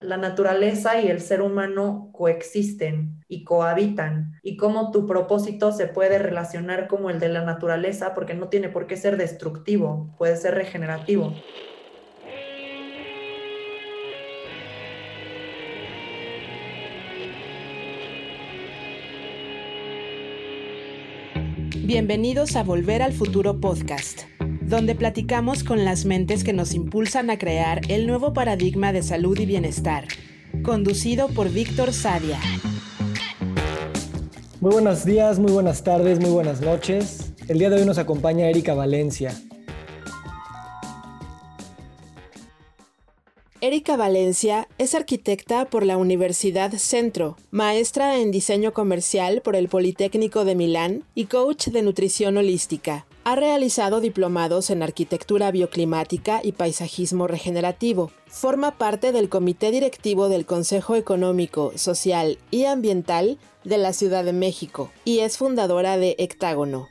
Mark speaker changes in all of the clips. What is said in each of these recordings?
Speaker 1: la naturaleza y el ser humano coexisten y cohabitan y cómo tu propósito se puede relacionar como el de la naturaleza porque no tiene por qué ser destructivo, puede ser regenerativo.
Speaker 2: Bienvenidos a Volver al Futuro Podcast donde platicamos con las mentes que nos impulsan a crear el nuevo paradigma de salud y bienestar, conducido por Víctor Sadia.
Speaker 3: Muy buenos días, muy buenas tardes, muy buenas noches. El día de hoy nos acompaña Erika Valencia.
Speaker 2: Erika Valencia es arquitecta por la Universidad Centro, maestra en diseño comercial por el Politécnico de Milán y coach de nutrición holística. Ha realizado diplomados en arquitectura bioclimática y paisajismo regenerativo. Forma parte del comité directivo del Consejo Económico, Social y Ambiental de la Ciudad de México y es fundadora de Hectágono.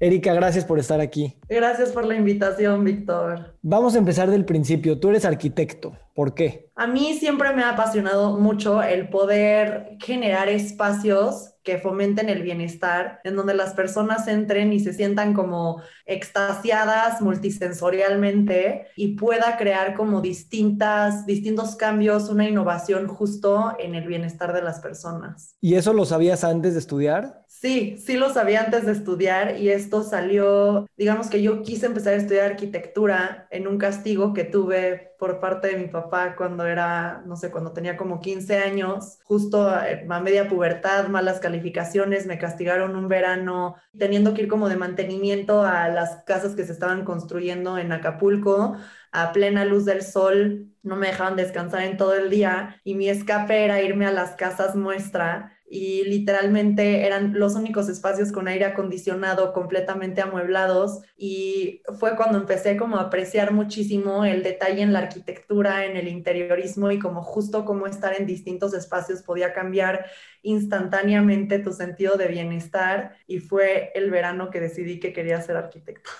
Speaker 3: Erika, gracias por estar aquí.
Speaker 1: Gracias por la invitación, Víctor.
Speaker 3: Vamos a empezar del principio. Tú eres arquitecto. ¿Por qué?
Speaker 1: A mí siempre me ha apasionado mucho el poder generar espacios que fomenten el bienestar, en donde las personas entren y se sientan como extasiadas multisensorialmente y pueda crear como distintas, distintos cambios, una innovación justo en el bienestar de las personas.
Speaker 3: ¿Y eso lo sabías antes de estudiar?
Speaker 1: Sí, sí lo sabía antes de estudiar y esto salió, digamos que yo quise empezar a estudiar arquitectura en un castigo que tuve por parte de mi papá cuando era, no sé, cuando tenía como 15 años, justo a, media pubertad, malas calificaciones, me castigaron un verano teniendo que ir como de mantenimiento a las casas que se estaban construyendo en Acapulco a plena luz del sol, no me dejaban descansar en todo el día y mi escape era irme a las casas muestra y literalmente eran los únicos espacios con aire acondicionado completamente amueblados y fue cuando empecé como a apreciar muchísimo el detalle en la arquitectura, en el interiorismo y como justo como estar en distintos espacios podía cambiar instantáneamente tu sentido de bienestar y fue el verano que decidí que quería ser arquitecto.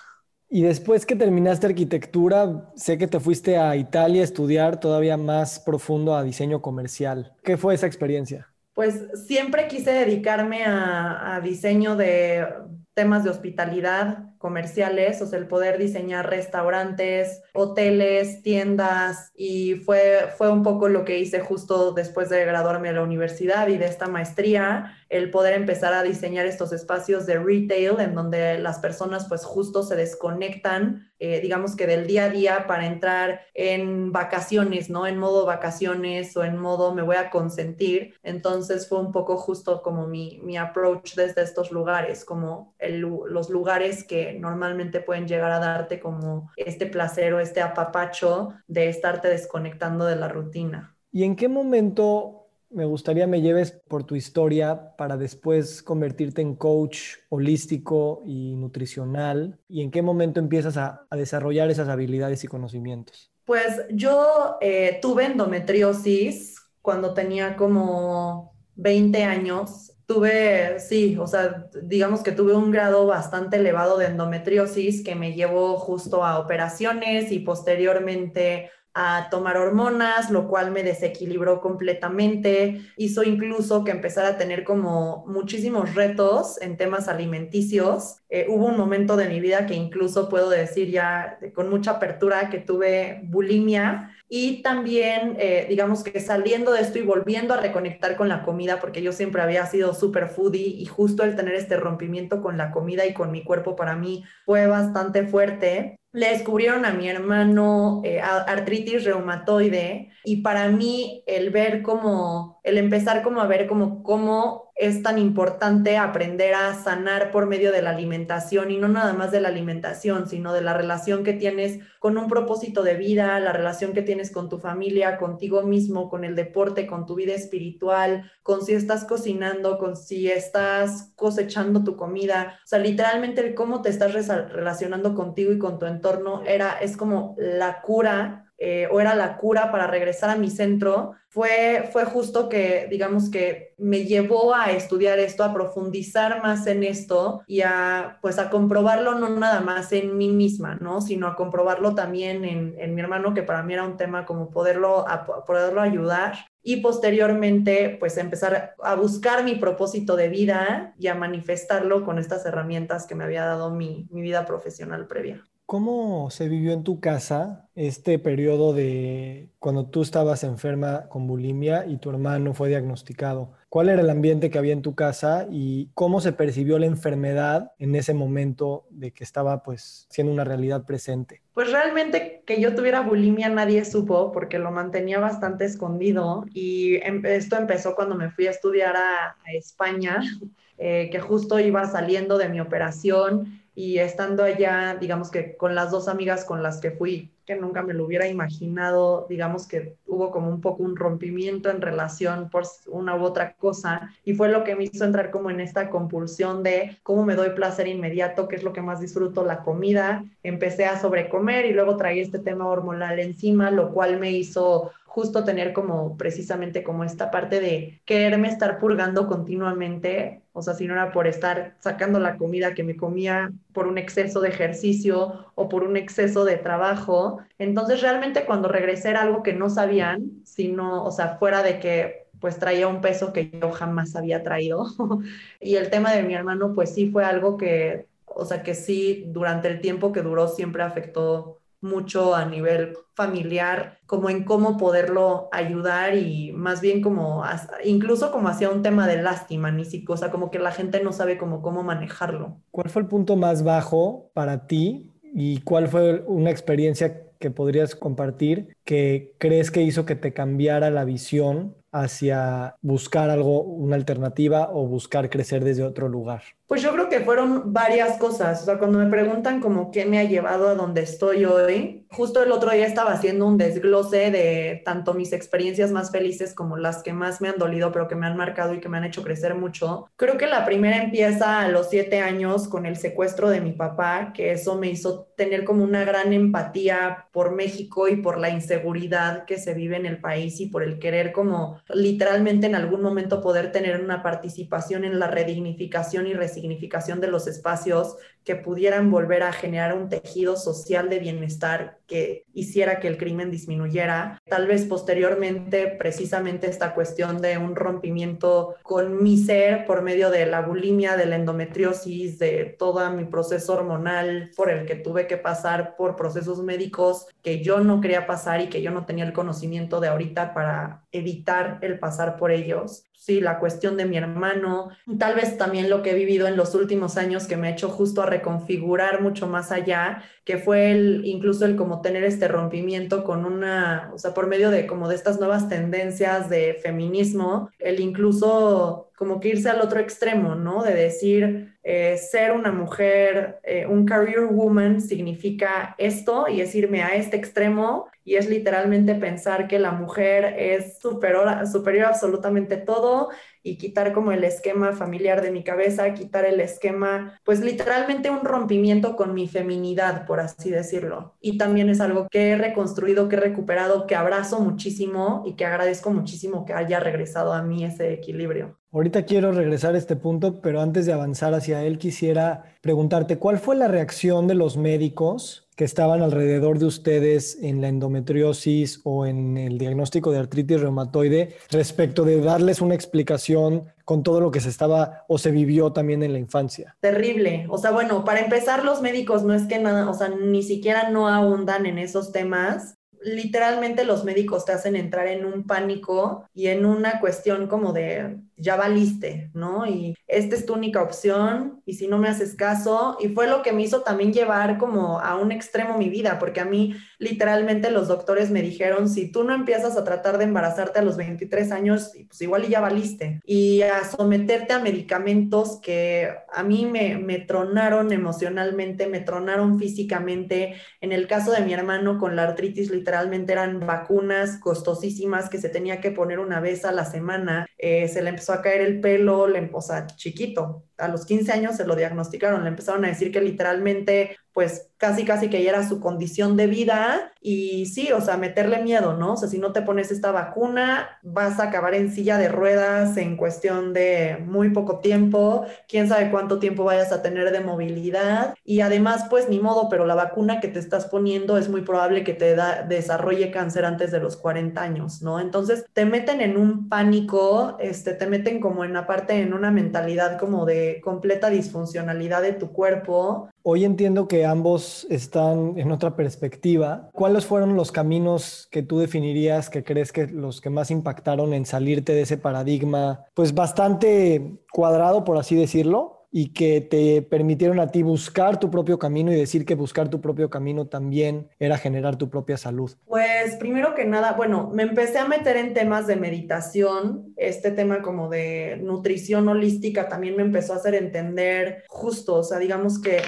Speaker 3: Y después que terminaste arquitectura, sé que te fuiste a Italia a estudiar todavía más profundo a diseño comercial. ¿Qué fue esa experiencia?
Speaker 1: Pues siempre quise dedicarme a, diseño de temas de hospitalidad comerciales, o sea, el poder diseñar restaurantes, hoteles, tiendas, y fue, fue un poco lo que hice justo después de graduarme de la universidad y de esta maestría, el poder empezar a diseñar estos espacios de retail en donde las personas pues justo se desconectan, eh, digamos que del día a día para entrar en vacaciones, ¿no? En modo vacaciones o en modo me voy a consentir. Entonces fue un poco justo como mi, mi approach desde estos lugares, como los lugares que normalmente pueden llegar a darte como este placer o este apapacho de estarte desconectando de la rutina.
Speaker 3: ¿Y en qué momento me gustaría me lleves por tu historia para después convertirte en coach holístico y nutricional y en qué momento empiezas a, desarrollar esas habilidades y conocimientos.
Speaker 1: Pues yo eh, tuve endometriosis cuando tenía como 20 años. Tuve, sí, o sea, digamos que tuve un grado bastante elevado de endometriosis que me llevó justo a operaciones y posteriormente a tomar hormonas, lo cual me desequilibró completamente, hizo incluso que empezara a tener como muchísimos retos en temas alimenticios. Eh, hubo un momento de mi vida que incluso puedo decir ya con mucha apertura que tuve bulimia y también, eh, digamos que saliendo de esto y volviendo a reconectar con la comida, porque yo siempre había sido super foodie y justo el tener este rompimiento con la comida y con mi cuerpo para mí fue bastante fuerte le descubrieron a mi hermano eh, artritis reumatoide y para mí el ver como, el empezar como a ver como cómo es tan importante aprender a sanar por medio de la alimentación y no nada más de la alimentación, sino de la relación que tienes con un propósito de vida, la relación que tienes con tu familia, contigo mismo, con el deporte, con tu vida espiritual, con si estás cocinando, con si estás cosechando tu comida, o sea, literalmente el cómo te estás relacionando contigo y con tu entorno era es como la cura eh, o era la cura para regresar a mi centro, fue, fue justo que, digamos que me llevó a estudiar esto, a profundizar más en esto y a, pues, a comprobarlo no nada más en mí misma, ¿no? Sino a comprobarlo también en, en mi hermano, que para mí era un tema como poderlo, poderlo ayudar y posteriormente pues empezar a buscar mi propósito de vida y a manifestarlo con estas herramientas que me había dado mi, mi vida profesional previa.
Speaker 3: ¿Cómo se vivió en tu casa este periodo de cuando tú estabas enferma con bulimia y tu hermano fue diagnosticado? ¿Cuál era el ambiente que había en tu casa y cómo se percibió la enfermedad en ese momento de que estaba pues siendo una realidad presente?
Speaker 1: Pues realmente que yo tuviera bulimia nadie supo porque lo mantenía bastante escondido y em, esto empezó cuando me fui a estudiar a, España, eh, que justo iba saliendo de mi operación y estando allá, digamos que con las dos amigas con las que fui, que nunca me lo hubiera imaginado, digamos que hubo como un poco un rompimiento en relación por una u otra cosa y fue lo que me hizo entrar como en esta compulsión de cómo me doy placer inmediato, qué es lo que más disfruto, la comida, empecé a sobrecomer y luego traí este tema hormonal encima, lo cual me hizo justo tener como precisamente como esta parte de quererme estar purgando continuamente, o sea, si no era por estar sacando la comida que me comía por un exceso de ejercicio o por un exceso de trabajo. Entonces realmente cuando regresé era algo que no sabían, sino, o sea, fuera de que pues traía un peso que yo jamás había traído. y el tema de mi hermano pues sí fue algo que, o sea, que sí durante el tiempo que duró siempre afectó mucho a nivel familiar, como en cómo poderlo ayudar y más bien como, incluso como hacia un tema de lástima, ni siquiera, o como que la gente no sabe cómo, cómo manejarlo.
Speaker 3: ¿Cuál fue el punto más bajo para ti y cuál fue una experiencia que podrías compartir que crees que hizo que te cambiara la visión hacia buscar algo, una alternativa o buscar crecer desde otro lugar?
Speaker 1: Pues yo creo que fueron varias cosas. O sea, cuando me preguntan como qué me ha llevado a donde estoy hoy, justo el otro día estaba haciendo un desglose de tanto mis experiencias más felices como las que más me han dolido, pero que me han marcado y que me han hecho crecer mucho. Creo que la primera empieza a los siete años con el secuestro de mi papá, que eso me hizo tener como una gran empatía por México y por la inseguridad que se vive en el país y por el querer como literalmente en algún momento poder tener una participación en la redignificación y resignificación de los espacios que pudieran volver a generar un tejido social de bienestar que hiciera que el crimen disminuyera. Tal vez posteriormente, precisamente esta cuestión de un rompimiento con mi ser por medio de la bulimia, de la endometriosis, de todo mi proceso hormonal por el que tuve que pasar por procesos médicos que yo no quería pasar y que yo no tenía el conocimiento de ahorita para evitar el pasar por ellos. Sí, la cuestión de mi hermano, tal vez también lo que he vivido en los últimos años que me ha hecho justo a reconfigurar mucho más allá, que fue el, incluso el como tener este rompimiento con una, o sea, por medio de como de estas nuevas tendencias de feminismo, el incluso como que irse al otro extremo, ¿no? De decir, eh, ser una mujer, eh, un career woman significa esto y es irme a este extremo y es literalmente pensar que la mujer es superior, superior absolutamente todo y quitar como el esquema familiar de mi cabeza, quitar el esquema, pues literalmente un rompimiento con mi feminidad, por así decirlo. Y también es algo que he reconstruido, que he recuperado, que abrazo muchísimo y que agradezco muchísimo que haya regresado a mí ese equilibrio.
Speaker 3: Ahorita quiero regresar a este punto, pero antes de avanzar hacia él quisiera preguntarte, ¿cuál fue la reacción de los médicos que estaban alrededor de ustedes en la endometriosis o en el diagnóstico de artritis reumatoide respecto de darles una explicación con todo lo que se estaba o se vivió también en la infancia?
Speaker 1: Terrible. O sea, bueno, para empezar, los médicos no es que nada, o sea, ni siquiera no ahondan en esos temas literalmente los médicos te hacen entrar en un pánico y en una cuestión como de ya valiste, ¿no? Y esta es tu única opción y si no me haces caso, y fue lo que me hizo también llevar como a un extremo mi vida, porque a mí literalmente los doctores me dijeron, si tú no empiezas a tratar de embarazarte a los 23 años, pues igual ya valiste, y a someterte a medicamentos que a mí me, me tronaron emocionalmente, me tronaron físicamente, en el caso de mi hermano con la artritis literalmente eran vacunas costosísimas que se tenía que poner una vez a la semana, eh, se le empezó a caer el pelo, le, o chiquito. A los 15 años se lo diagnosticaron, le empezaron a decir que literalmente pues casi casi que ya era su condición de vida y sí, o sea, meterle miedo, ¿no? O sea, si no te pones esta vacuna, vas a acabar en silla de ruedas en cuestión de muy poco tiempo, quién sabe cuánto tiempo vayas a tener de movilidad y además, pues ni modo, pero la vacuna que te estás poniendo es muy probable que te desarrolle cáncer antes de los 40 años, ¿no? Entonces te meten en un pánico, este, te meten como en la parte, en una mentalidad como de completa disfuncionalidad de tu cuerpo.
Speaker 3: Hoy entiendo que ambos están en otra perspectiva. ¿Cuáles fueron los caminos que tú definirías que crees que los que más impactaron en salirte de ese paradigma, pues bastante cuadrado, por así decirlo? Y que te permitieron a ti buscar tu propio camino y decir que buscar tu propio camino también era generar tu propia salud?
Speaker 1: Pues primero que nada, bueno, me empecé a meter en temas de meditación, este tema como de nutrición holística también me empezó a hacer entender justo, o sea, digamos que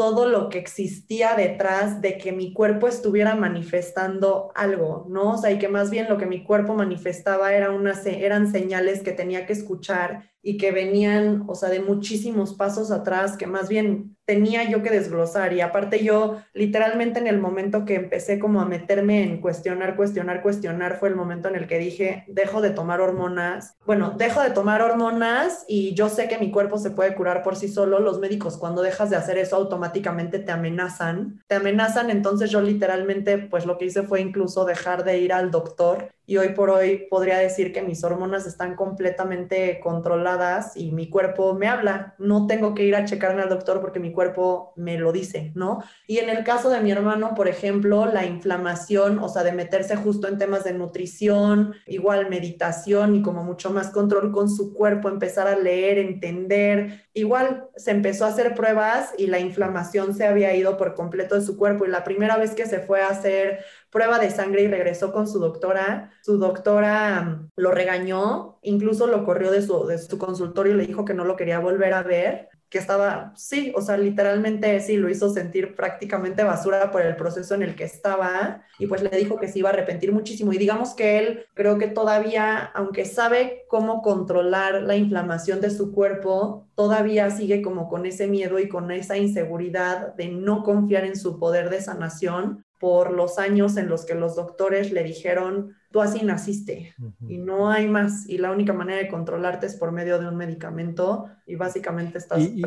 Speaker 1: todo lo que existía detrás de que mi cuerpo estuviera manifestando algo, ¿no? O sea, y que más bien lo que mi cuerpo manifestaba era una, eran señales que tenía que escuchar y que venían, o sea, de muchísimos pasos atrás, que más bien tenía yo que desglosar. Y aparte yo, literalmente en el momento que empecé como a meterme en cuestionar, cuestionar, cuestionar, fue el momento en el que dije, dejo de tomar hormonas. Bueno, dejo de tomar hormonas y yo sé que mi cuerpo se puede curar por sí solo. Los médicos cuando dejas de hacer eso automáticamente te amenazan. Te amenazan, entonces yo literalmente, pues lo que hice fue incluso dejar de ir al doctor y hoy por hoy podría decir que mis hormonas están completamente controladas y mi cuerpo me habla. No tengo que ir a checarme al doctor porque mi cuerpo me lo dice, ¿no? Y en el caso de mi hermano, por ejemplo, la inflamación, o sea, de meterse justo en temas de nutrición, igual meditación y como mucho más control con su cuerpo, empezar a leer, entender, igual se empezó a hacer pruebas y la inflamación se había ido por completo de su cuerpo y la primera vez que se fue a hacer prueba de sangre y regresó con su doctora. Su doctora mm, lo regañó, incluso lo corrió de su, de su consultorio y le dijo que no lo quería volver a ver que estaba, sí, o sea, literalmente sí, lo hizo sentir prácticamente basura por el proceso en el que estaba y pues le dijo que se iba a arrepentir muchísimo y digamos que él creo que todavía, aunque sabe cómo controlar la inflamación de su cuerpo, todavía sigue como con ese miedo y con esa inseguridad de no confiar en su poder de sanación por los años en los que los doctores le dijeron, tú así naciste y no hay más y la única manera de controlarte es por medio de un medicamento y básicamente estás
Speaker 3: y,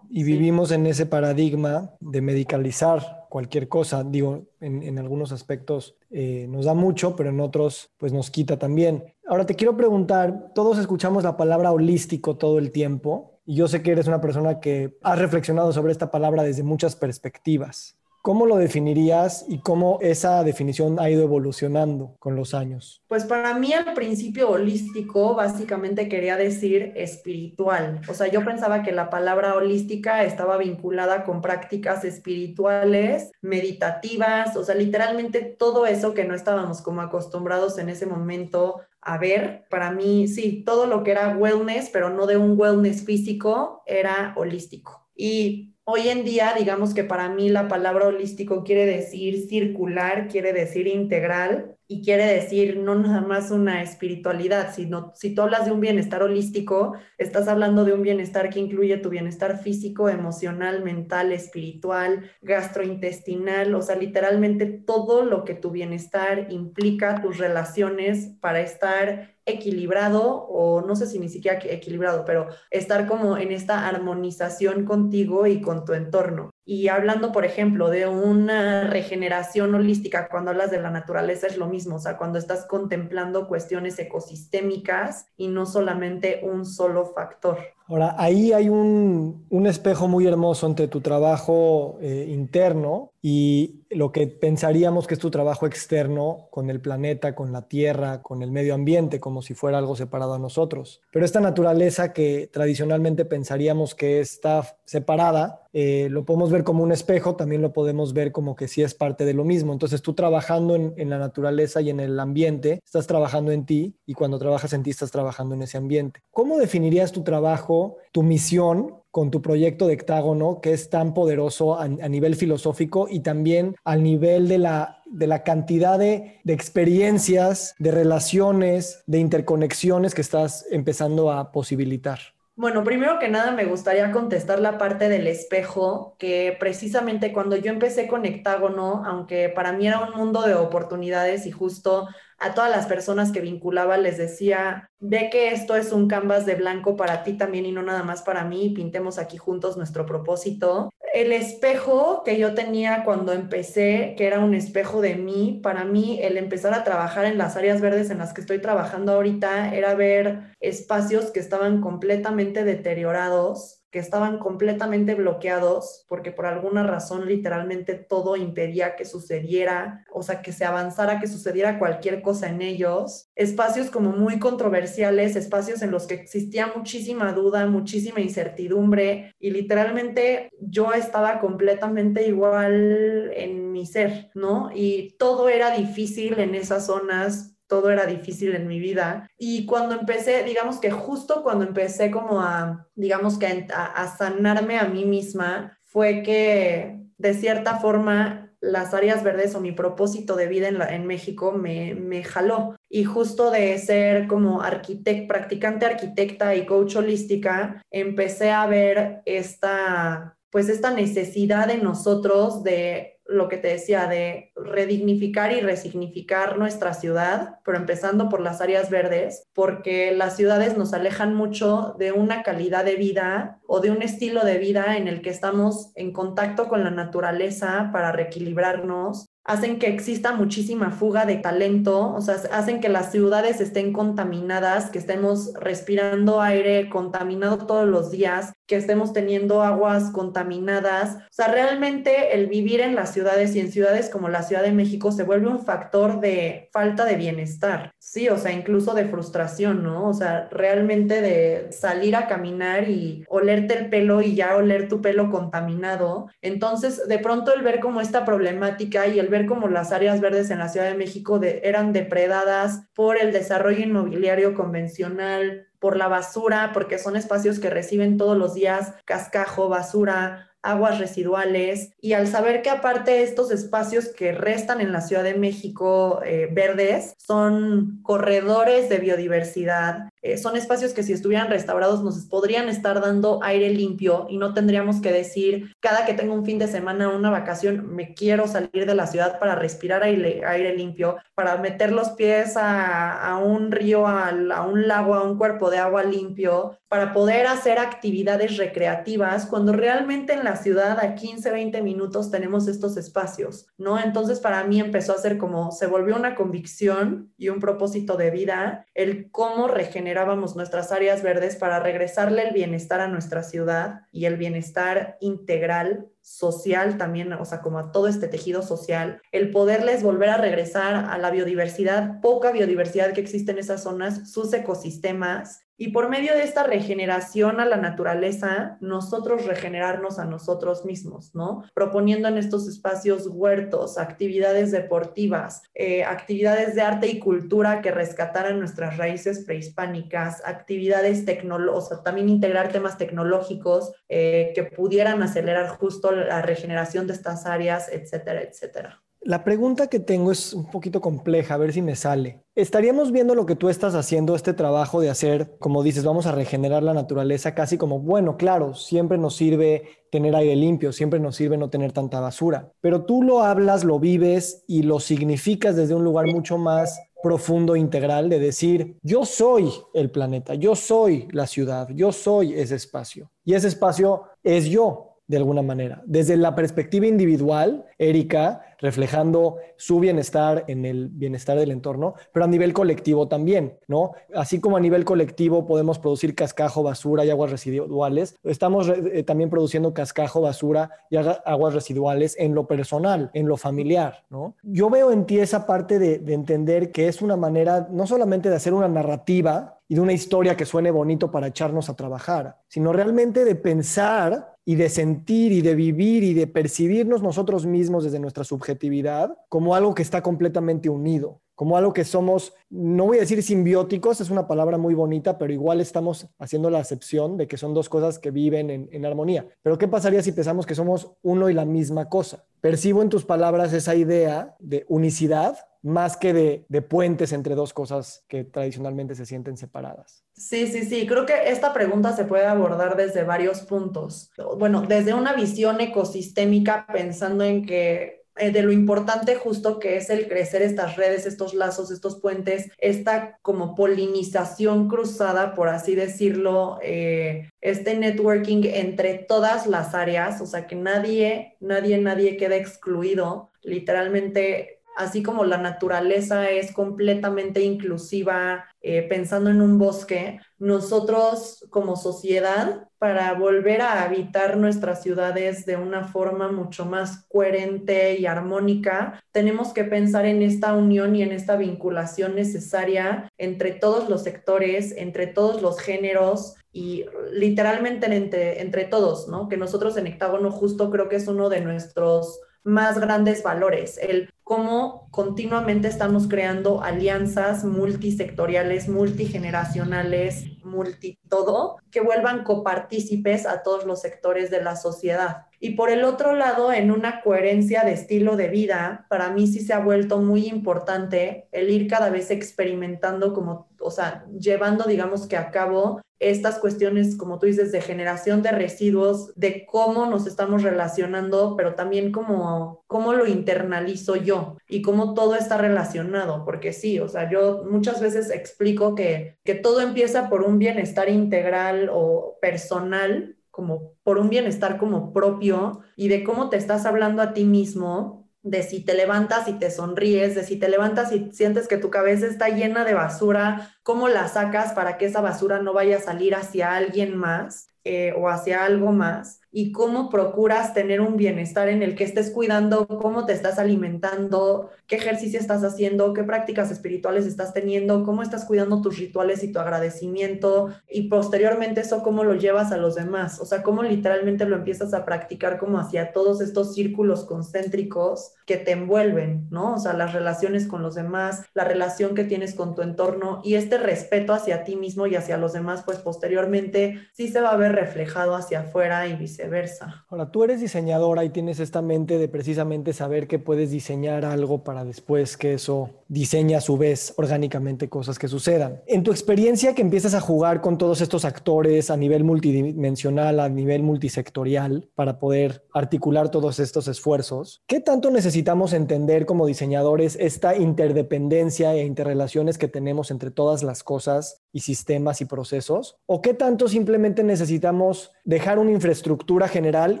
Speaker 3: y, vivimos en ese paradigma de medicalizar cualquier cosa, digo, en, algunos aspectos eh, nos da mucho, pero en otros pues nos quita también. Ahora te quiero preguntar, todos escuchamos la palabra holístico todo el tiempo y yo sé que eres una persona que ha reflexionado sobre esta palabra desde muchas perspectivas. ¿Cómo lo definirías y cómo esa definición ha ido evolucionando con los años?
Speaker 1: Pues para mí al principio holístico básicamente quería decir espiritual. O sea, yo pensaba que la palabra holística estaba vinculada con prácticas espirituales, meditativas, o sea, literalmente todo eso que no estábamos como acostumbrados en ese momento a ver. Para mí, sí, todo lo que era wellness, pero no de un wellness físico, era holístico. Y Hoy en día, digamos que para mí la palabra holístico quiere decir circular, quiere decir integral y quiere decir no nada más una espiritualidad, sino si tú hablas de un bienestar holístico, estás hablando de un bienestar que incluye tu bienestar físico, emocional, mental, espiritual, gastrointestinal, o sea, literalmente todo lo que tu bienestar implica, tus relaciones para estar equilibrado o no sé si ni siquiera equilibrado, pero estar como en esta armonización contigo y con tu entorno. Y hablando, por ejemplo, de una regeneración holística, cuando hablas de la naturaleza es lo mismo, o sea, cuando estás contemplando cuestiones ecosistémicas y no solamente un solo factor.
Speaker 3: Ahora, ahí hay un, espejo muy hermoso entre tu trabajo eh, interno y lo que pensaríamos que es tu trabajo externo con el planeta, con la tierra, con el medio ambiente, como si fuera algo separado a nosotros. Pero esta naturaleza que tradicionalmente pensaríamos que está separada, eh, lo podemos ver como un espejo, también lo podemos ver como que sí es parte de lo mismo. Entonces tú trabajando en, la naturaleza y en el ambiente, estás trabajando en ti y cuando trabajas en ti estás trabajando en ese ambiente. ¿Cómo definirías tu trabajo, tu misión con tu proyecto de Hectágono, que es tan poderoso a, nivel filosófico y también al nivel de la, cantidad de, experiencias, de relaciones, de interconexiones que estás empezando a posibilitar?
Speaker 1: Bueno, primero que nada me gustaría contestar la parte del espejo, que precisamente cuando yo empecé con Hectágono, aunque para mí era un mundo de oportunidades y justo a todas las personas que vinculaba les decía, ve que esto es un canvas de blanco para ti también y no nada más para mí, pintemos aquí juntos nuestro propósito. El espejo que yo tenía cuando empecé, que era un espejo de mí, para mí el empezar a trabajar en las áreas verdes en las que estoy trabajando ahorita era ver espacios que estaban completamente deteriorados que estaban completamente bloqueados porque por alguna razón literalmente todo impedía que sucediera, o sea, que se avanzara, que sucediera cualquier cosa en ellos. Espacios como muy controversiales, espacios en los que existía muchísima duda, muchísima incertidumbre y literalmente yo estaba completamente igual en mi ser, ¿no? Y todo era difícil en esas zonas todo era difícil en mi vida. Y cuando empecé, digamos que justo cuando empecé como a, digamos que a, sanarme a mí misma, fue que de cierta forma las áreas verdes o mi propósito de vida en, en México me, me, jaló. Y justo de ser como arquitect, practicante arquitecta y coach holística, empecé a ver esta, pues esta necesidad de nosotros de lo que te decía, de redignificar y resignificar nuestra ciudad, pero empezando por las áreas verdes, porque las ciudades nos alejan mucho de una calidad de vida o de un estilo de vida en el que estamos en contacto con la naturaleza para reequilibrarnos, hacen que exista muchísima fuga de talento, o sea, hacen que las ciudades estén contaminadas, que estemos respirando aire contaminado todos los días, que estemos teniendo aguas contaminadas. O sea, realmente el vivir en las ciudades y en ciudades como la Ciudad de México se vuelve un factor de falta de bienestar, sí, o sea, incluso de frustración, ¿no? O sea, realmente de salir a caminar y olerte el pelo y ya oler tu pelo contaminado. Entonces, de pronto el ver como esta problemática y el ver como las áreas verdes en la Ciudad de México eran depredadas por el desarrollo inmobiliario convencional, por la basura, porque son espacios que reciben todos los días cascajo, basura, aguas residuales y al saber que aparte estos espacios que restan en la Ciudad de México eh, verdes son corredores de biodiversidad, eh, son espacios que si estuvieran restaurados nos podrían estar dando aire limpio y no tendríamos que decir cada que tengo un fin de semana, una vacación, me quiero salir de la ciudad para respirar aire, limpio, para meter los pies a, un río, a un lago, a un cuerpo de agua limpio, para poder hacer actividades recreativas cuando realmente en la ciudad a 15, 20 minutos tenemos estos espacios, ¿no? Entonces para mí empezó a ser como, se volvió una convicción y un propósito de vida el cómo regenerábamos nuestras áreas verdes para regresarle el bienestar a nuestra ciudad y el bienestar integral social también, o sea, como a todo este tejido social, el poderles volver a regresar a la biodiversidad, poca biodiversidad que existe en esas zonas, sus ecosistemas, y por medio de esta regeneración a la naturaleza, nosotros regenerarnos a nosotros mismos, ¿no? Proponiendo en estos espacios huertos, actividades deportivas, eh, actividades de arte y cultura que rescataran nuestras raíces prehispánicas, actividades tecnológicas, también integrar temas tecnológicos eh, que pudieran acelerar justo la regeneración de estas áreas, etcétera, etcétera.
Speaker 3: La pregunta que tengo es un poquito compleja, a ver si me sale. Estaríamos viendo lo que tú estás haciendo, este trabajo de hacer, como dices, vamos a regenerar la naturaleza, casi como, bueno, claro, siempre nos sirve tener aire limpio, siempre nos sirve no tener tanta basura, pero tú lo hablas, lo vives y lo significas desde un lugar mucho más profundo, integral, de decir, yo soy el planeta, yo soy la ciudad, yo soy ese espacio. Y ese espacio es yo, de alguna manera. Desde la perspectiva individual, Erika, reflejando su bienestar en el bienestar del entorno, pero a nivel colectivo también, ¿no? Así como a nivel colectivo podemos producir cascajo, basura y aguas residuales, estamos eh, también produciendo cascajo, basura y aguas residuales en lo personal, en lo familiar, ¿no? Yo veo en ti esa parte de, de entender que es una manera no solamente de hacer una narrativa y de una historia que suene bonito para echarnos a trabajar, sino realmente de pensar y de sentir y de vivir y de percibirnos nosotros mismos desde nuestra subjetividad como algo que está completamente unido, como algo que somos, no voy a decir simbióticos, es una palabra muy bonita, pero igual estamos haciendo la acepción de que son dos cosas que viven en, armonía. Pero ¿qué pasaría si pensamos que somos uno y la misma cosa? Percibo en tus palabras esa idea de unicidad más que de, de puentes entre dos cosas que tradicionalmente se sienten separadas.
Speaker 1: Sí, sí, sí, creo que esta pregunta se puede abordar desde varios puntos. Bueno, desde una visión ecosistémica, pensando en que eh, de lo importante justo que es el crecer estas redes, estos lazos, estos puentes, esta como polinización cruzada, por así decirlo, eh, este networking entre todas las áreas, o sea, que nadie, nadie, nadie quede excluido. Literalmente así como la naturaleza es completamente inclusiva, eh, pensando en un bosque, nosotros como sociedad, para volver a habitar nuestras ciudades de una forma mucho más coherente y armónica, tenemos que pensar en esta unión y en esta vinculación necesaria entre todos los sectores, entre todos los géneros y literalmente entre, entre todos, ¿no? Que nosotros en Hectágono justo creo que es uno de nuestros más grandes valores, el cómo continuamente estamos creando alianzas multisectoriales, multigeneracionales, multi todo, que vuelvan copartícipes a todos los sectores de la sociedad. Y por el otro lado, en una coherencia de estilo de vida, para mí sí se ha vuelto muy importante el ir cada vez experimentando como, o sea, llevando, digamos que a cabo estas cuestiones, como tú dices, de generación de residuos, de cómo nos estamos relacionando, pero también cómo, cómo lo internalizo yo y cómo todo está relacionado, porque sí, o sea, yo muchas veces explico que, que todo empieza por un bienestar integral o personal, como por un bienestar como propio y de cómo te estás hablando a ti mismo de si te levantas y te sonríes, de si te levantas y sientes que tu cabeza está llena de basura, cómo la sacas para que esa basura no vaya a salir hacia alguien más eh, o hacia algo más y cómo procuras tener un bienestar en el que estés cuidando, cómo te estás alimentando, qué ejercicio estás haciendo, qué prácticas espirituales estás teniendo, cómo estás cuidando tus rituales y tu agradecimiento y posteriormente eso cómo lo llevas a los demás, o sea, cómo literalmente lo empiezas a practicar como hacia todos estos círculos concéntricos que te envuelven, ¿no? O sea, las relaciones con los demás, la relación que tienes con tu entorno y este respeto hacia ti mismo y hacia los demás, pues posteriormente sí se va a ver reflejado hacia afuera y viceversa viceversa.
Speaker 3: Ahora, tú eres diseñadora y tienes esta mente de precisamente saber que puedes diseñar algo para después que eso diseñe a su vez orgánicamente cosas que sucedan. En tu experiencia que empiezas a jugar con todos estos actores a nivel multidimensional, a nivel multisectorial, para poder articular todos estos esfuerzos, ¿qué tanto necesitamos entender como diseñadores esta interdependencia e interrelaciones que tenemos entre todas las cosas y sistemas y procesos? ¿O qué tanto simplemente necesitamos dejar una infraestructura general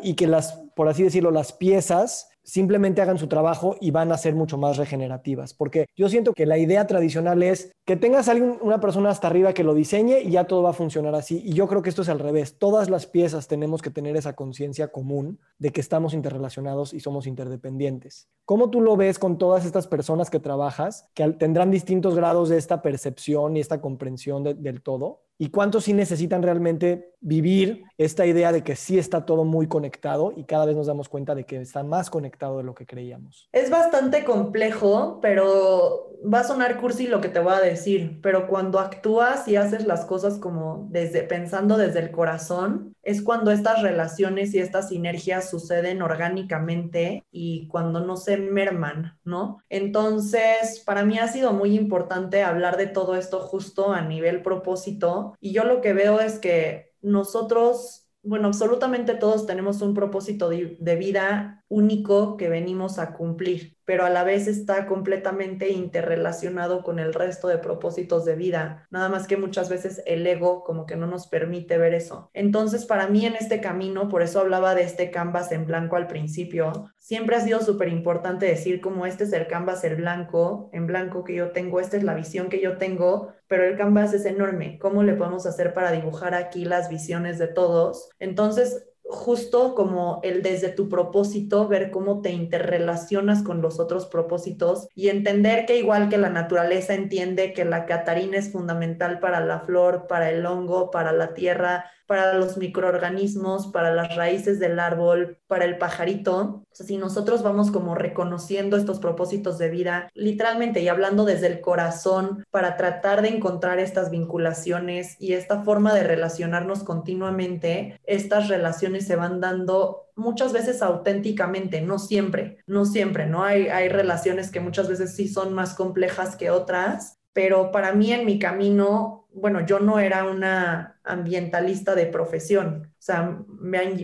Speaker 3: y que las, por así decirlo, las piezas simplemente hagan su trabajo y van a ser mucho más regenerativas. Porque yo siento que la idea tradicional es que tengas alguien, una persona hasta arriba que lo diseñe y ya todo va a funcionar así. Y yo creo que esto es al revés. Todas las piezas tenemos que tener esa conciencia común de que estamos interrelacionados y somos interdependientes. ¿Cómo tú lo ves con todas estas personas que trabajas, que tendrán distintos grados de esta percepción y esta comprensión del todo? Y cuántos sí necesitan realmente vivir esta idea de que sí está todo muy conectado y cada vez nos damos cuenta de que está más conectado de lo que creíamos.
Speaker 1: Es bastante complejo, pero va a sonar cursi lo que te voy a decir, pero cuando actúas y haces las cosas como desde pensando desde el corazón, es cuando estas relaciones y estas sinergias suceden orgánicamente y cuando no se merman, ¿no? Entonces, para mí ha sido muy importante hablar de todo esto justo a nivel propósito y yo lo que veo es que nosotros bueno, absolutamente todos tenemos un propósito de, vida único que venimos a cumplir, pero a la vez está completamente interrelacionado con el resto de propósitos de vida, nada más que muchas veces el ego como que no nos permite ver eso. Entonces, para mí en este camino, por eso hablaba de este canvas en blanco al principio, siempre ha sido súper importante decir como este es el canvas el blanco, en blanco que yo tengo, esta es la visión que yo tengo, pero el canvas es enorme. ¿Cómo le podemos hacer para dibujar aquí las visiones de todos? Entonces, justo como el desde tu propósito, ver cómo te interrelacionas con los otros propósitos y entender que igual que la naturaleza entiende que la catarina es fundamental para la flor, para el hongo, para la tierra, para los microorganismos, para las raíces del árbol, para el pajarito. Si nosotros vamos como reconociendo estos propósitos de vida, literalmente y hablando desde el corazón, para tratar de encontrar estas vinculaciones y esta forma de relacionarnos continuamente, estas relaciones se van dando muchas veces auténticamente, no siempre, no siempre, ¿no? Hay, hay relaciones que muchas veces sí son más complejas que otras, pero para mí en mi camino bueno, yo no era una ambientalista de profesión. O sea,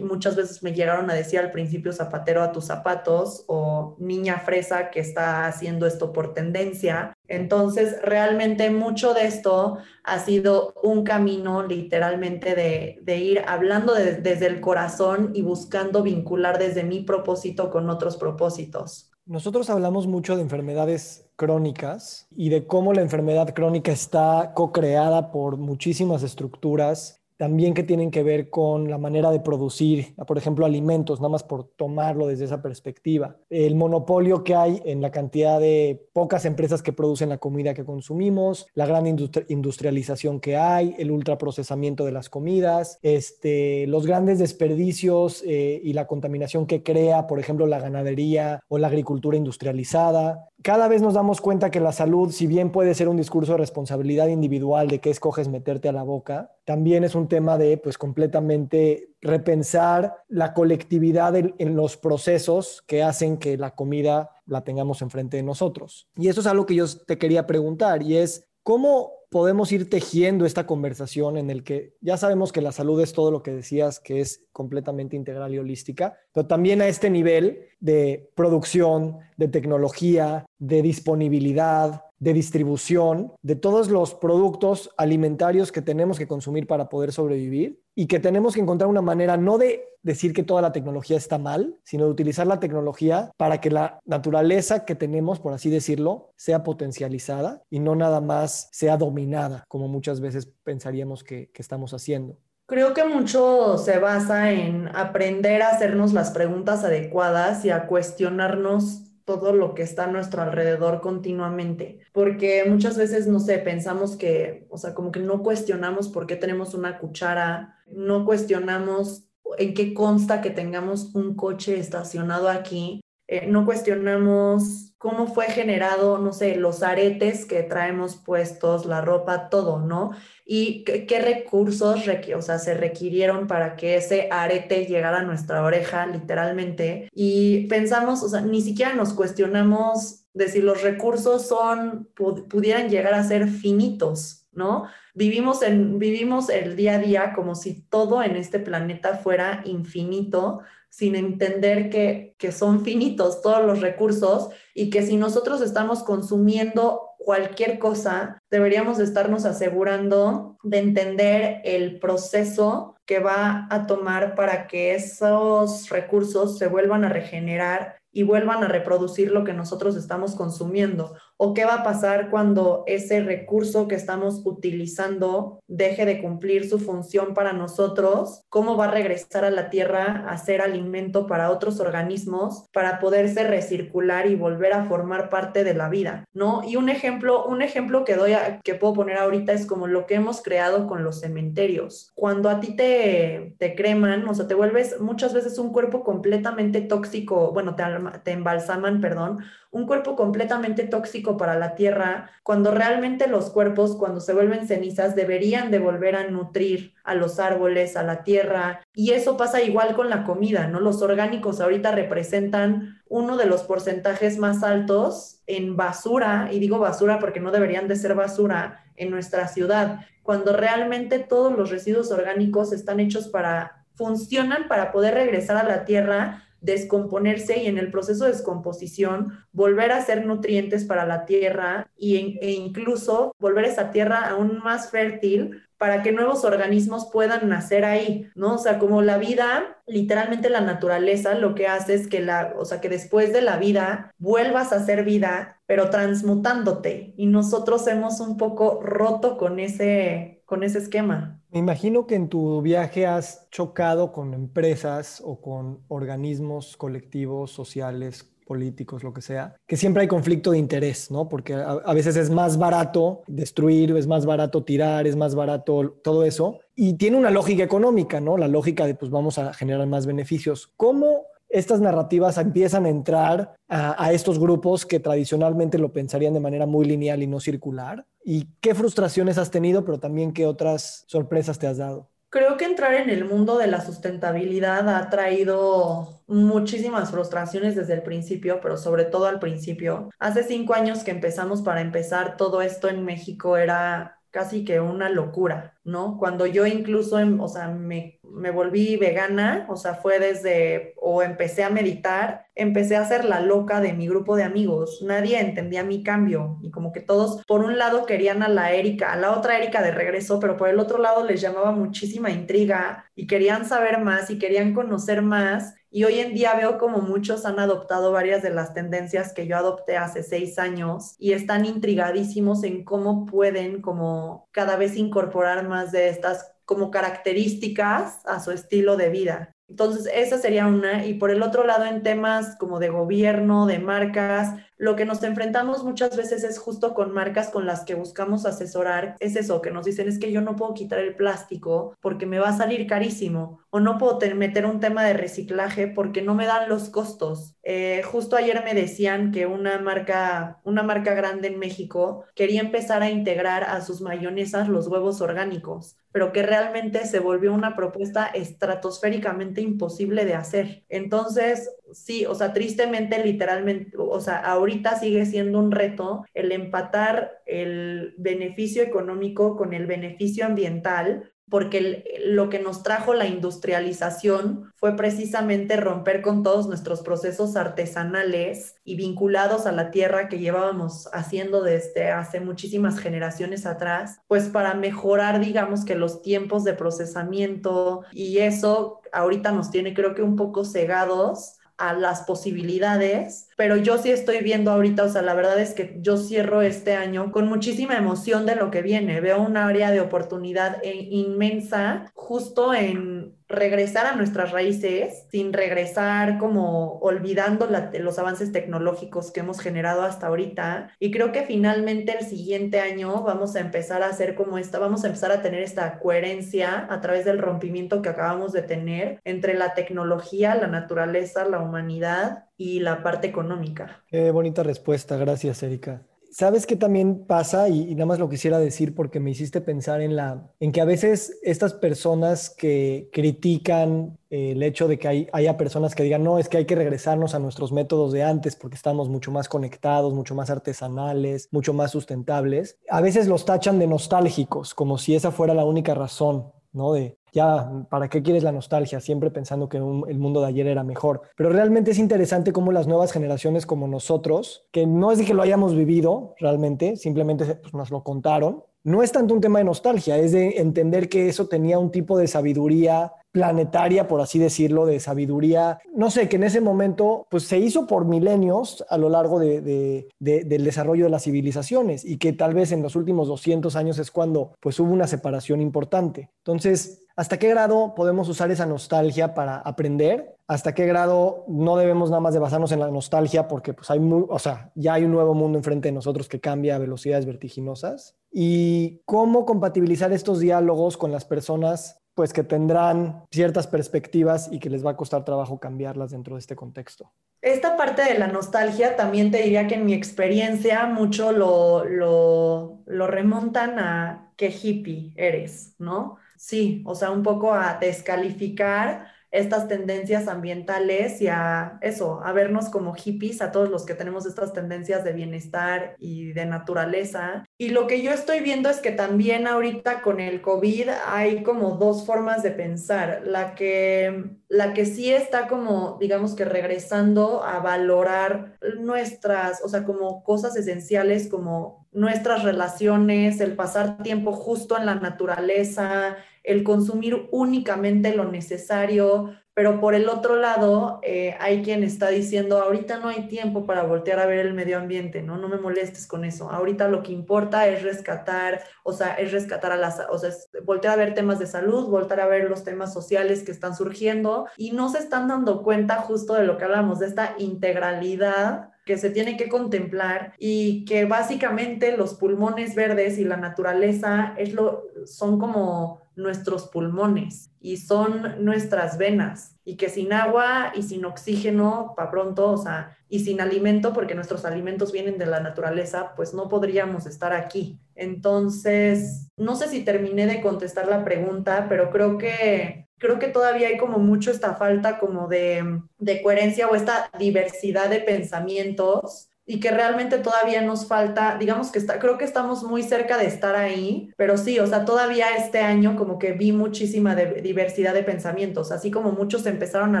Speaker 1: muchas veces me llegaron a decir al principio zapatero a tus zapatos o niña fresa que está haciendo esto por tendencia. Entonces, realmente mucho de esto ha sido un camino literalmente de, ir hablando desde el corazón y buscando vincular desde mi propósito con otros propósitos.
Speaker 3: Nosotros hablamos mucho de enfermedades crónicas y de cómo la enfermedad crónica está co-creada por muchísimas estructuras también que tienen que ver con la manera de producir, por ejemplo, alimentos, nada más por tomarlo desde esa perspectiva. El monopolio que hay en la cantidad de pocas empresas que producen la comida que consumimos, la gran industrialización que hay, el ultraprocesamiento de las comidas, este, los grandes desperdicios eh, y la contaminación que crea, por ejemplo, la ganadería o la agricultura industrializada, cada vez nos damos cuenta que la salud, si bien puede ser un discurso de responsabilidad individual de qué escoges meterte a la boca, también es un tema de pues completamente repensar la colectividad en, los procesos que hacen que la comida la tengamos enfrente de nosotros. Y eso es algo que yo te quería preguntar y es cómo podemos ir tejiendo esta conversación en el que ya sabemos que la salud es todo lo que decías, que es completamente integral y holística, pero también a este nivel de producción, de tecnología, de disponibilidad, de distribución de todos los productos alimentarios que tenemos que consumir para poder sobrevivir y que tenemos que encontrar una manera no de decir que toda la tecnología está mal, sino de utilizar la tecnología para que la naturaleza que tenemos, por así decirlo, sea potencializada y no nada más sea dominada, como muchas veces pensaríamos que, estamos haciendo.
Speaker 1: Creo que mucho se basa en aprender a hacernos las preguntas adecuadas y a cuestionarnos todo lo que está a nuestro alrededor continuamente, porque muchas veces, no sé, pensamos que, o sea, como que no cuestionamos por qué tenemos una cuchara, no cuestionamos en qué consta que tengamos un coche estacionado aquí, eh, no cuestionamos cómo fue generado, no sé, los aretes que traemos puestos, la ropa, todo, ¿no? Y qué, recursos o sea, se requirieron para que ese arete llegara a nuestra oreja, literalmente. Y pensamos, o sea, ni siquiera nos cuestionamos de si los recursos son, pudieran llegar a ser finitos, ¿no? Vivimos, en, vivimos el día a día como si todo en este planeta fuera infinito, sin entender que, que son finitos todos los recursos y que si nosotros estamos consumiendo cualquier cosa, deberíamos estarnos asegurando de entender el proceso que va a tomar para que esos recursos se vuelvan a regenerar y vuelvan a reproducir lo que nosotros estamos consumiendo? ¿O qué va a pasar cuando ese recurso que estamos utilizando deje de cumplir su función para nosotros? ¿Cómo va a regresar a la tierra a ser alimento para otros organismos para poderse recircular y volver a formar parte de la vida? ¿No? Y un ejemplo, un ejemplo que doy que puedo poner ahorita es como lo que hemos creado con los cementerios. Cuando a ti te, te creman, o sea, te vuelves muchas veces un cuerpo completamente tóxico, bueno, te embalsaman, perdón, un cuerpo completamente tóxico para la tierra, cuando realmente los cuerpos, cuando se vuelven cenizas, deberían de volver a nutrir a los árboles, a la tierra. Y eso pasa igual con la comida, ¿no? Los orgánicos ahorita representan uno de los porcentajes más altos en basura, y digo basura porque no deberían de ser basura en nuestra ciudad, cuando realmente todos los residuos orgánicos están hechos para, funcionan para poder regresar a la tierra descomponerse y en el proceso de descomposición volver a ser nutrientes para la tierra y, e incluso volver esa tierra aún más fértil para que nuevos organismos puedan nacer ahí, ¿no? O sea, como la vida, literalmente la naturaleza lo que hace es que la, o sea, que después de la vida vuelvas a ser vida, pero transmutándote y nosotros hemos un poco roto con ese con ese esquema.
Speaker 3: Me imagino que en tu viaje has chocado con empresas o con organismos colectivos, sociales, políticos, lo que sea, que siempre hay conflicto de interés, ¿no? Porque a, veces es más barato destruir, es más barato tirar, es más barato todo eso. Y tiene una lógica económica, ¿no? La lógica de, pues vamos a generar más beneficios. ¿Cómo estas narrativas empiezan a entrar a, estos grupos que tradicionalmente lo pensarían de manera muy lineal y no circular? ¿Y qué frustraciones has tenido, pero también qué otras sorpresas te has dado?
Speaker 1: Creo que entrar en el mundo de la sustentabilidad ha traído muchísimas frustraciones desde el principio, pero sobre todo al principio. Hace cinco años que empezamos para empezar todo esto en México era casi que una locura, ¿no? Cuando yo incluso, em, o sea, me, me, volví vegana, o sea, fue desde, o empecé a meditar, empecé a ser la loca de mi grupo de amigos, nadie entendía mi cambio y como que todos, por un lado querían a la Erika, a la otra Erika de regreso, pero por el otro lado les llamaba muchísima intriga y querían saber más y querían conocer más. Y hoy en día veo como muchos han adoptado varias de las tendencias que yo adopté hace seis años y están intrigadísimos en cómo pueden como cada vez incorporar más de estas como características a su estilo de vida. Entonces, esa sería una. Y por el otro lado, en temas como de gobierno, de marcas, lo que nos enfrentamos muchas veces es justo con marcas con las que buscamos asesorar. Es eso, que nos dicen, es que yo no puedo quitar el plástico porque me va a salir carísimo. O no puedo meter un tema de reciclaje porque no me dan los costos. Eh, justo ayer me decían que una marca, una marca grande en México quería empezar a integrar a sus mayonesas los huevos orgánicos pero que realmente se volvió una propuesta estratosféricamente imposible de hacer. Entonces, sí, o sea, tristemente, literalmente, o sea, ahorita sigue siendo un reto el empatar el beneficio económico con el beneficio ambiental, porque lo que nos trajo la industrialización fue precisamente romper con todos nuestros procesos artesanales y vinculados a la tierra que llevábamos haciendo desde hace muchísimas generaciones atrás, pues para mejorar, digamos que los tiempos de procesamiento y eso ahorita nos tiene creo que un poco cegados a las posibilidades, pero yo sí estoy viendo ahorita, o sea, la verdad es que yo cierro este año con muchísima emoción de lo que viene. Veo un área de oportunidad e inmensa justo en regresar a nuestras raíces sin regresar como olvidando los avances tecnológicos que hemos generado hasta ahorita. Y creo que finalmente el siguiente año vamos a empezar a hacer como esta, vamos a empezar a tener esta coherencia a través del rompimiento que acabamos de tener entre la tecnología, la naturaleza, la humanidad y la parte económica.
Speaker 3: Qué bonita respuesta, gracias Erika. ¿Sabes qué también pasa? Y, nada más lo quisiera decir porque me hiciste pensar en, la, en que a veces estas personas que critican eh, el hecho de que hay, haya personas que digan, no, es que hay que regresarnos a nuestros métodos de antes porque estamos mucho más conectados, mucho más artesanales, mucho más sustentables, a veces los tachan de nostálgicos, como si esa fuera la única razón, ¿no? De, ya, ¿para qué quieres la nostalgia? Siempre pensando que el mundo de ayer era mejor. Pero realmente es interesante cómo las nuevas generaciones como nosotros, que no es de que lo hayamos vivido realmente, simplemente pues, nos lo contaron, no es tanto un tema de nostalgia, es de entender que eso tenía un tipo de sabiduría planetaria, por así decirlo, de sabiduría, no sé, que en ese momento pues se hizo por milenios a lo largo de, del desarrollo de las civilizaciones y que tal vez en los últimos 200 años es cuando pues hubo una separación importante. Entonces, ¿hasta qué grado podemos usar esa nostalgia para aprender? ¿Hasta qué grado no debemos nada más de basarnos en la nostalgia porque pues hay, o sea, ya hay un nuevo mundo enfrente de nosotros que cambia a velocidades vertiginosas? ¿Y cómo compatibilizar estos diálogos con las personas pues que tendrán ciertas perspectivas y que les va a costar trabajo cambiarlas dentro de este contexto.
Speaker 1: Esta parte de la nostalgia también te diría que en mi experiencia mucho lo, lo, remontan a qué hippie eres, ¿no? Sí, o sea, un poco a descalificar estas tendencias ambientales y a eso, a vernos como hippies, a todos los que tenemos estas tendencias de bienestar y de naturaleza. Y lo que yo estoy viendo es que también ahorita con el COVID hay como dos formas de pensar. La que, la que sí está como, digamos que regresando a valorar nuestras, o sea, como cosas esenciales como nuestras relaciones, el pasar tiempo justo en la naturaleza, el consumir únicamente lo necesario, pero por el otro lado eh, hay quien está diciendo, ahorita no hay tiempo para voltear a ver el medio ambiente, ¿no? No me molestes con eso. Ahorita lo que importa es rescatar, o sea, es rescatar a las, o sea, voltear a ver temas de salud, voltear a ver los temas sociales que están surgiendo y no se están dando cuenta justo de lo que hablamos, de esta integralidad que se tiene que contemplar y que básicamente los pulmones verdes y la naturaleza es lo, son como nuestros pulmones y son nuestras venas y que sin agua y sin oxígeno para pronto, o sea, y sin alimento, porque nuestros alimentos vienen de la naturaleza, pues no podríamos estar aquí. Entonces, no sé si terminé de contestar la pregunta, pero creo que creo que todavía hay como mucho esta falta como de, de coherencia o esta diversidad de pensamientos y que realmente todavía nos falta, digamos que está, creo que estamos muy cerca de estar ahí, pero sí, o sea, todavía este año como que vi muchísima diversidad de pensamientos, así como muchos empezaron a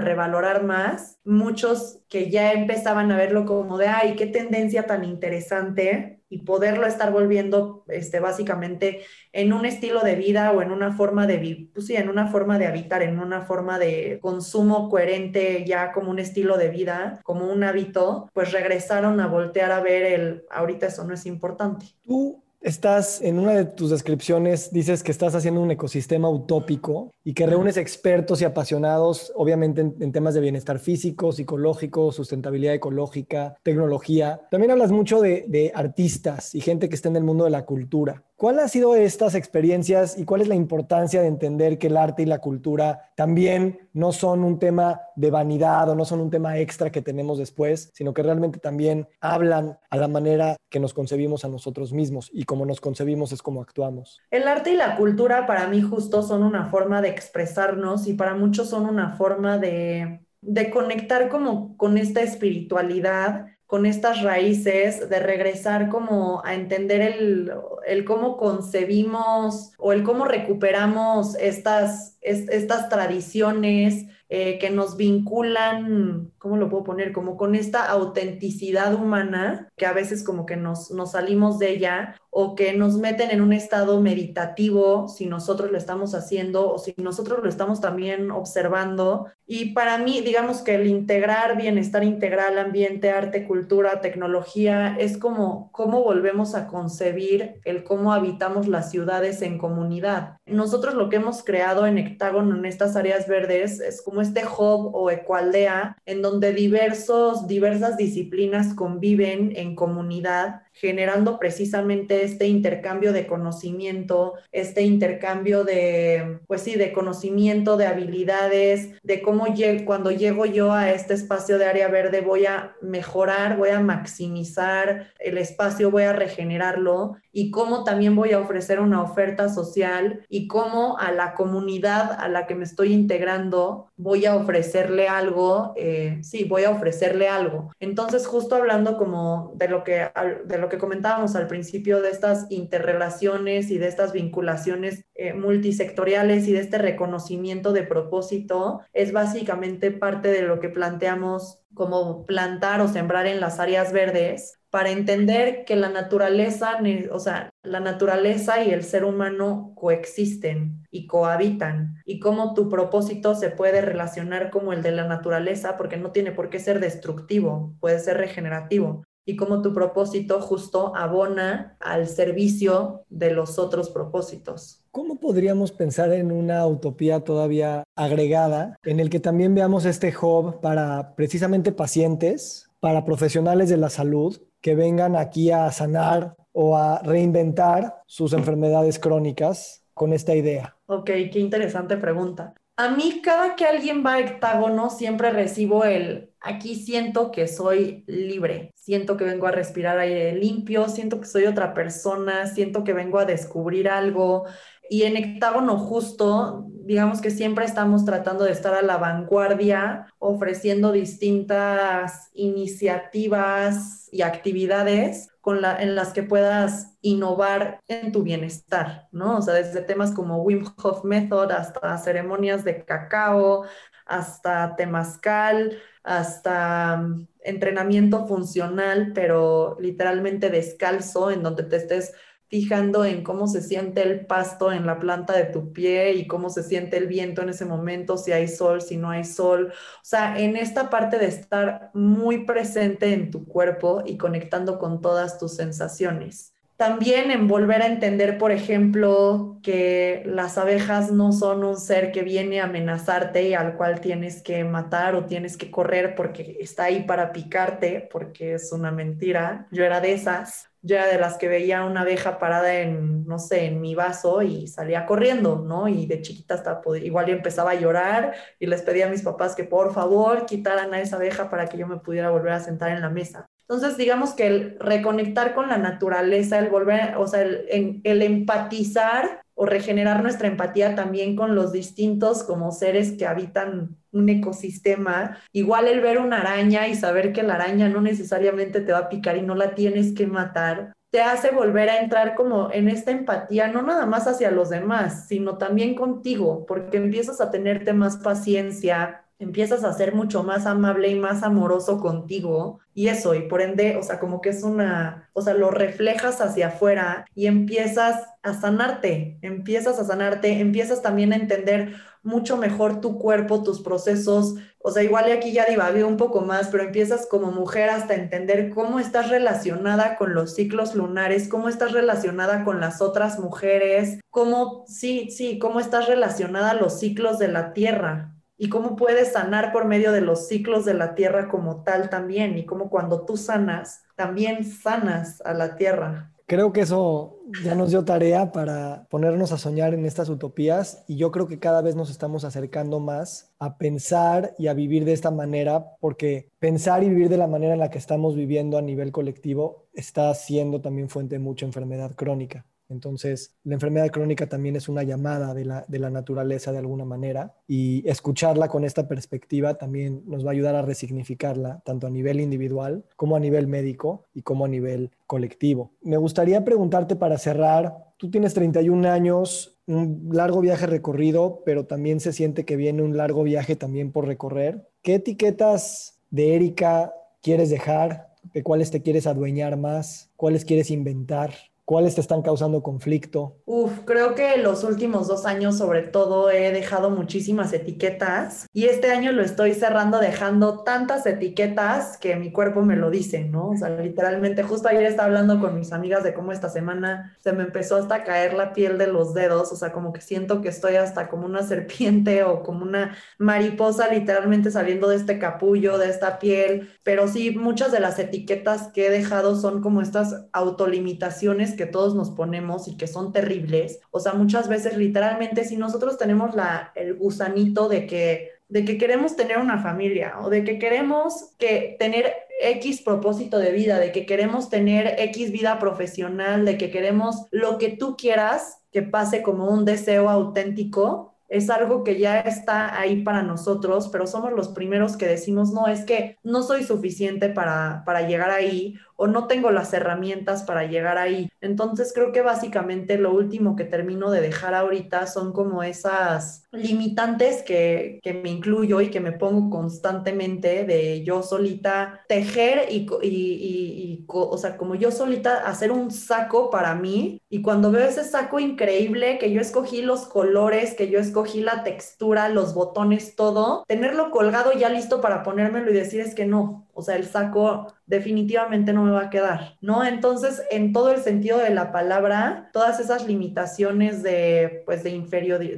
Speaker 1: revalorar más, muchos que ya empezaban a verlo como de, ay, qué tendencia tan interesante y poderlo estar volviendo este, básicamente en un estilo de vida o en una forma de pues sí, en una forma de habitar, en una forma de consumo coherente ya como un estilo de vida, como un hábito, pues regresaron a voltear a ver el ahorita eso no es importante.
Speaker 3: Tú Estás en una de tus descripciones, dices que estás haciendo un ecosistema utópico y que reúnes expertos y apasionados, obviamente en, temas de bienestar físico, psicológico, sustentabilidad ecológica, tecnología. También hablas mucho de, de artistas y gente que está en el mundo de la cultura. ¿Cuál ha sido estas experiencias y cuál es la importancia de entender que el arte y la cultura también no son un tema de vanidad o no son un tema extra que tenemos después, sino que realmente también hablan a la manera que nos concebimos a nosotros mismos y como nos concebimos es como actuamos?
Speaker 1: El arte y la cultura para mí justo son una forma de expresarnos y para muchos son una forma de, de conectar como con esta espiritualidad con estas raíces, de regresar como a entender el, el cómo concebimos o el cómo recuperamos estas, estas tradiciones, eh, que nos vinculan, ¿cómo lo puedo poner? Como con esta autenticidad humana, que a veces como que nos, nos salimos de ella o que nos meten en un estado meditativo si nosotros lo estamos haciendo o si nosotros lo estamos también observando. Y para mí, digamos que el integrar bienestar integral, ambiente, arte, cultura, tecnología, es como cómo volvemos a concebir el cómo habitamos las ciudades en comunidad. Nosotros lo que hemos creado en Hectágono, en estas áreas verdes, es como este hub o ecualdea en donde diversos, diversas disciplinas conviven en comunidad generando precisamente este intercambio de conocimiento, este intercambio de, pues sí, de conocimiento, de habilidades, de cómo cuando llego yo a este espacio de área verde voy a mejorar, voy a maximizar el espacio, voy a regenerarlo y cómo también voy a ofrecer una oferta social y cómo a la comunidad a la que me estoy integrando voy a ofrecerle algo, eh, sí, voy a ofrecerle algo. Entonces, justo hablando como de lo que, de lo que comentábamos al principio de estas interrelaciones y de estas vinculaciones eh, multisectoriales y de este reconocimiento de propósito, es básicamente parte de lo que planteamos como plantar o sembrar en las áreas verdes para entender que la naturaleza, o sea, la naturaleza y el ser humano coexisten y cohabitan y cómo tu propósito se puede relacionar como el de la naturaleza porque no tiene por qué ser destructivo, puede ser regenerativo y cómo tu propósito justo abona al servicio de los otros propósitos.
Speaker 3: ¿Cómo podríamos pensar en una utopía todavía agregada en el que también veamos este hub para precisamente pacientes, para profesionales de la salud que vengan aquí a sanar o a reinventar sus enfermedades crónicas con esta idea?
Speaker 1: Ok, qué interesante pregunta. A mí cada que alguien va a hectágono siempre recibo el, aquí siento que soy libre, siento que vengo a respirar aire limpio, siento que soy otra persona, siento que vengo a descubrir algo. Y en hectágono justo, digamos que siempre estamos tratando de estar a la vanguardia, ofreciendo distintas iniciativas y actividades con la, en las que puedas innovar en tu bienestar, ¿no? O sea, desde temas como Wim Hof Method hasta ceremonias de cacao, hasta temazcal, hasta mm, entrenamiento funcional, pero literalmente descalzo, en donde te estés fijando en cómo se siente el pasto en la planta de tu pie y cómo se siente el viento en ese momento, si hay sol, si no hay sol. O sea, en esta parte de estar muy presente en tu cuerpo y conectando con todas tus sensaciones. También en volver a entender, por ejemplo, que las abejas no son un ser que viene a amenazarte y al cual tienes que matar o tienes que correr porque está ahí para picarte, porque es una mentira. Yo era de esas yo era de las que veía una abeja parada en, no sé, en mi vaso y salía corriendo, ¿no? Y de chiquita hasta igual yo empezaba a llorar y les pedía a mis papás que por favor quitaran a esa abeja para que yo me pudiera volver a sentar en la mesa. Entonces, digamos que el reconectar con la naturaleza, el volver, o sea, el, el empatizar o regenerar nuestra empatía también con los distintos como seres que habitan un ecosistema. Igual el ver una araña y saber que la araña no necesariamente te va a picar y no la tienes que matar, te hace volver a entrar como en esta empatía, no nada más hacia los demás, sino también contigo, porque empiezas a tenerte más paciencia, empiezas a ser mucho más amable y más amoroso contigo y eso, y por ende, o sea, como que es una, o sea, lo reflejas hacia afuera y empiezas a sanarte, empiezas a sanarte, empiezas también a entender mucho mejor tu cuerpo, tus procesos, o sea, igual aquí ya divagué un poco más, pero empiezas como mujer hasta entender cómo estás relacionada con los ciclos lunares, cómo estás relacionada con las otras mujeres, cómo, sí, sí, cómo estás relacionada a los ciclos de la tierra, y cómo puedes sanar por medio de los ciclos de la tierra como tal también, y cómo cuando tú sanas, también sanas a la tierra.
Speaker 3: Creo que eso ya nos dio tarea para ponernos a soñar en estas utopías y yo creo que cada vez nos estamos acercando más a pensar y a vivir de esta manera porque pensar y vivir de la manera en la que estamos viviendo a nivel colectivo está siendo también fuente de mucha enfermedad crónica. Entonces, la enfermedad crónica también es una llamada de la, naturaleza de alguna manera y escucharla con esta perspectiva también nos va a ayudar a resignificarla, tanto a nivel individual como a nivel médico y como a nivel colectivo. Me gustaría preguntarte para cerrar, tú tienes 31 años, un largo viaje recorrido, pero también se siente que viene un largo viaje también por recorrer. ¿Qué etiquetas de Erika quieres dejar? ¿De cuáles te quieres adueñar más? ¿Cuáles quieres inventar? ¿Cuáles te están causando conflicto?
Speaker 1: Uf, creo que los últimos dos años sobre todo he dejado muchísimas etiquetas y este año lo estoy cerrando dejando tantas etiquetas que mi cuerpo me lo dice, ¿no? O sea, literalmente justo ayer estaba hablando con mis amigas de cómo esta semana se me empezó hasta a caer la piel de los dedos, o sea, como que siento que estoy hasta como una serpiente o como una mariposa literalmente saliendo de este capullo, de esta piel, pero sí, muchas de las etiquetas que he dejado son como estas autolimitaciones que todos nos ponemos y que son terribles. O sea, muchas veces literalmente si nosotros tenemos la, el gusanito de que, de que queremos tener una familia o de que queremos que tener X propósito de vida, de que queremos tener X vida profesional, de que queremos lo que tú quieras que pase como un deseo auténtico, es algo que ya está ahí para nosotros, pero somos los primeros que decimos, no, es que no soy suficiente para, para llegar ahí o no tengo las herramientas para llegar ahí. Entonces creo que básicamente lo último que termino de dejar ahorita son como esas limitantes que, que me incluyo y que me pongo constantemente de yo solita tejer y, y, y, o sea, como yo solita hacer un saco para mí y cuando veo ese saco increíble que yo escogí los colores, que yo escogí la textura, los botones, todo, tenerlo colgado ya listo para ponérmelo y decir es que no, o sea, el saco definitivamente no me va a quedar, ¿no? Entonces, en todo el sentido de la palabra, todas esas limitaciones de, pues, de,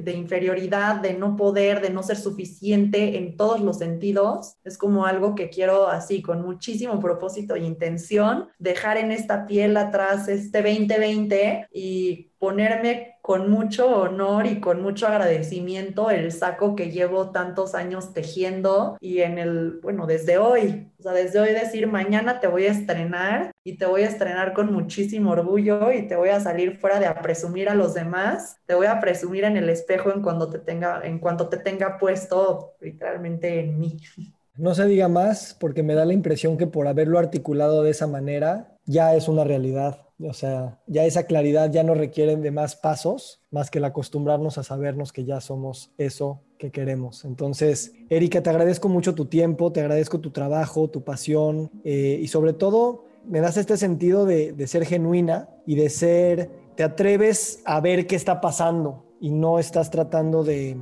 Speaker 1: de inferioridad, de no poder, de no ser suficiente en todos los sentidos, es como algo que quiero así, con muchísimo propósito e intención, dejar en esta piel atrás este 2020 y ponerme con mucho honor y con mucho agradecimiento el saco que llevo tantos años tejiendo y en el, bueno, desde hoy, o sea, desde hoy decir, mañana te voy a estrenar y te voy a estrenar con muchísimo orgullo y te voy a salir fuera de a presumir a los demás, te voy a presumir en el espejo en cuando te tenga, en cuanto te tenga puesto literalmente en mí.
Speaker 3: No se diga más porque me da la impresión que por haberlo articulado de esa manera ya es una realidad. O sea, ya esa claridad ya no requiere de más pasos, más que el acostumbrarnos a sabernos que ya somos eso que queremos. Entonces, Erika, te agradezco mucho tu tiempo, te agradezco tu trabajo, tu pasión eh, y sobre todo me das este sentido de, ser genuina y de ser, te atreves a ver qué está pasando y no estás tratando de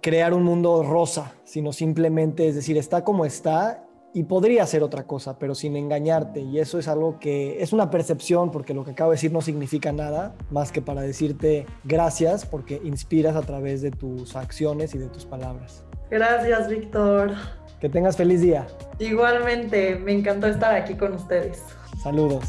Speaker 3: crear un mundo rosa, sino simplemente, es decir, está como está y podría ser otra cosa, pero sin engañarte. Y eso es algo que es una percepción, porque lo que acabo de decir no significa nada más que para decirte gracias, porque inspiras a través de tus acciones y de tus palabras.
Speaker 1: Gracias, Víctor.
Speaker 3: Que tengas feliz día.
Speaker 1: Igualmente, me encantó estar aquí con ustedes.
Speaker 3: Saludos.